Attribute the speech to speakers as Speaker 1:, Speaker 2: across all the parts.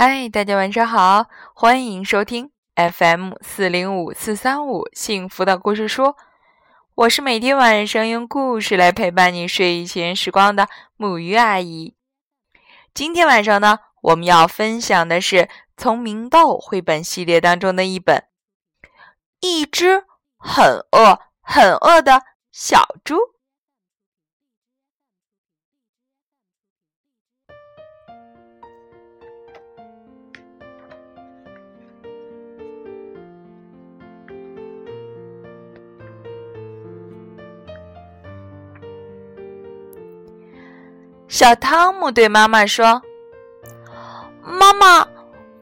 Speaker 1: 嗨，大家晚上好，欢迎收听 FM 四零五四三五幸福的故事书。我是每天晚上用故事来陪伴你睡前时光的木鱼阿姨。今天晚上呢，我们要分享的是《聪明豆》绘本系列当中的一本《一只很饿很饿的小猪》。小汤姆对妈妈说：“
Speaker 2: 妈妈，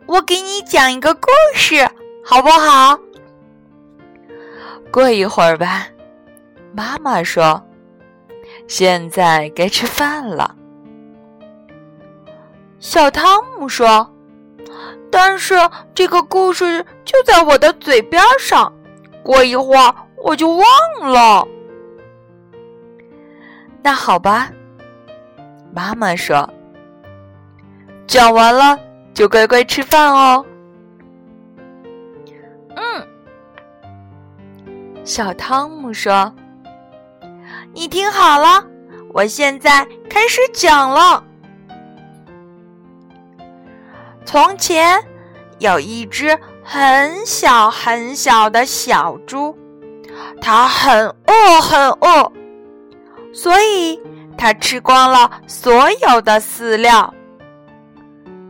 Speaker 2: 我给你讲一个故事，好不好？”
Speaker 1: 过一会儿吧，妈妈说：“现在该吃饭了。”
Speaker 2: 小汤姆说：“但是这个故事就在我的嘴边上，过一会儿我就忘了。”
Speaker 1: 那好吧。妈妈说：“讲完了就乖乖吃饭哦。”
Speaker 2: 嗯，
Speaker 1: 小汤姆说：“
Speaker 2: 你听好了，我现在开始讲了。从前有一只很小很小的小猪，它很饿很饿，所以。”他吃光了所有的饲料，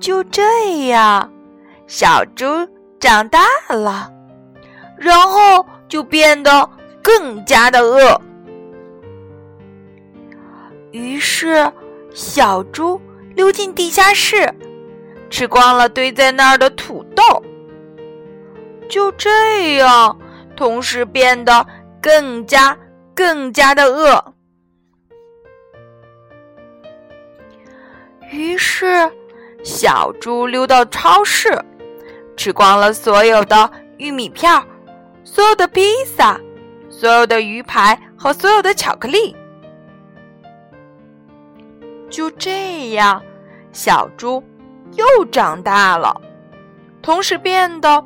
Speaker 2: 就这样，小猪长大了，然后就变得更加的饿。于是，小猪溜进地下室，吃光了堆在那儿的土豆，就这样，同时变得更加更加的饿。是，小猪溜到超市，吃光了所有的玉米片、所有的披萨、所有的鱼排和所有的巧克力。就这样，小猪又长大了，同时变得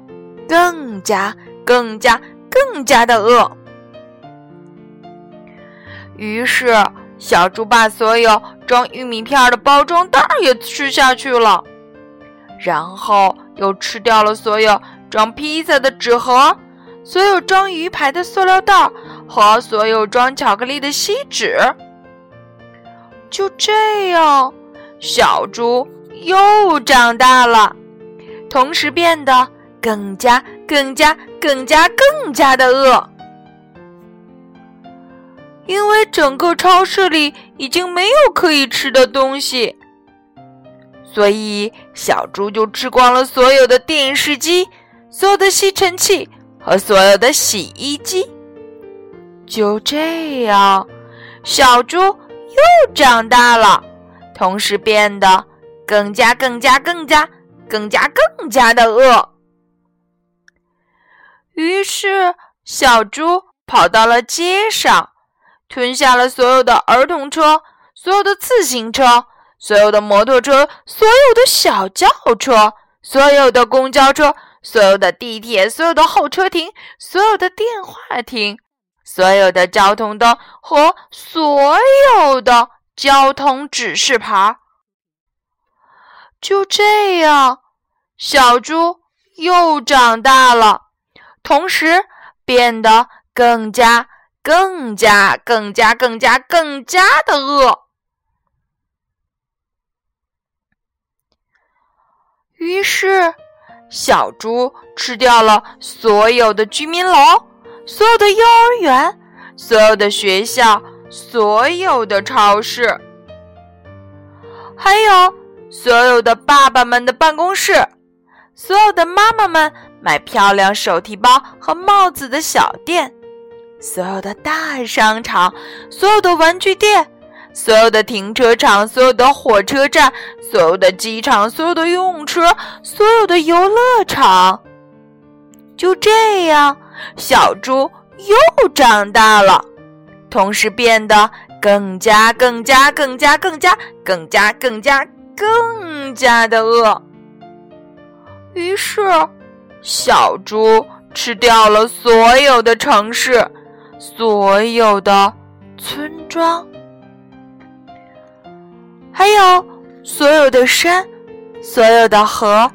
Speaker 2: 更加、更加、更加的饿。于是。小猪把所有装玉米片的包装袋也吃下去了，然后又吃掉了所有装披萨的纸盒、所有装鱼排的塑料袋和所有装巧克力的锡纸。就这样，小猪又长大了，同时变得更加、更加、更加、更加的饿。因为整个超市里已经没有可以吃的东西，所以小猪就吃光了所有的电视机、所有的吸尘器和所有的洗衣机。就这样，小猪又长大了，同时变得更加、更加、更加、更加、更加的饿。于是，小猪跑到了街上。吞下了所有的儿童车，所有的自行车，所有的摩托车，所有的小轿车，所有的公交车，所有的地铁，所有的候车亭，所有的电话亭，所有的交通灯和所有的交通指示牌。就这样，小猪又长大了，同时变得更加。更加、更加、更加、更加的饿。于是，小猪吃掉了所有的居民楼、所有的幼儿园、所有的学校、所有的超市，还有所有的爸爸们的办公室、所有的妈妈们买漂亮手提包和帽子的小店。所有的大商场，所有的玩具店，所有的停车场，所有的火车站，所有的机场，所有的游泳池，所有的游乐场。就这样，小猪又长大了，同时变得更加、更加、更加、更加、更加、更加、更加的饿。于是，小猪吃掉了所有的城市，所有的村庄，还有所有的山，所有的河，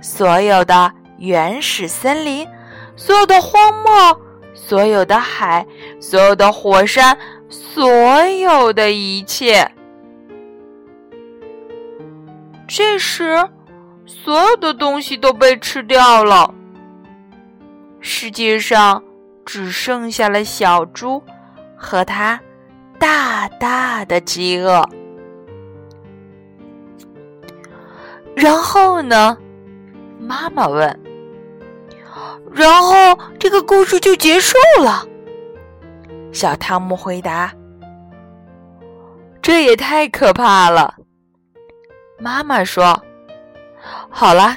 Speaker 2: 所有的原始森林，所有的荒漠，所有的海，所有的火山，所有的一切。这时，所有的东西都被吃掉了。世界上只剩下了小猪和它大大的饥饿。然后呢？妈妈问。然后这个故事就结束了。小汤姆回答：“
Speaker 1: 这也太可怕了。”妈妈说：“好了，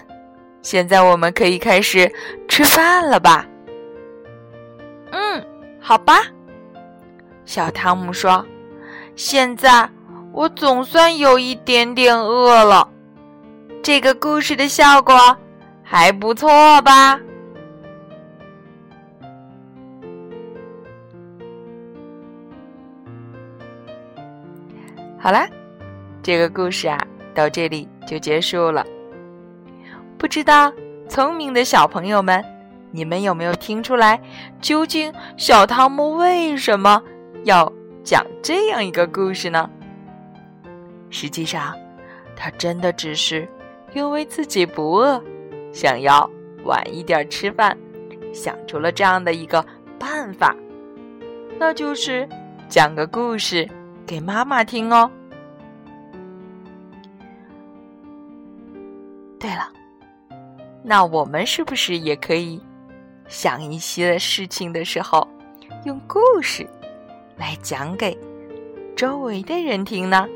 Speaker 1: 现在我们可以开始吃饭了吧？”“
Speaker 2: 嗯，好吧。”小汤姆说：“现在我总算有一点点饿了。这个故事的效果还不错吧？”
Speaker 1: 好啦，这个故事啊。到这里就结束了。不知道聪明的小朋友们，你们有没有听出来，究竟小汤姆为什么要讲这样一个故事呢？实际上，他真的只是因为自己不饿，想要晚一点吃饭，想出了这样的一个办法，那就是讲个故事给妈妈听哦。对了，那我们是不是也可以想一些事情的时候，用故事来讲给周围的人听呢？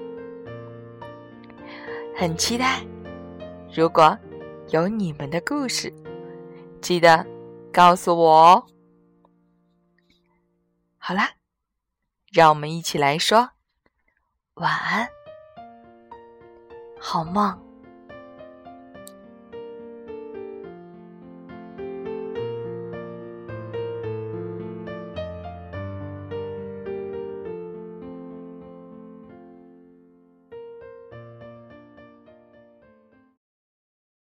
Speaker 1: 很期待，如果有你们的故事，记得告诉我哦。好啦，让我们一起来说晚安，好梦。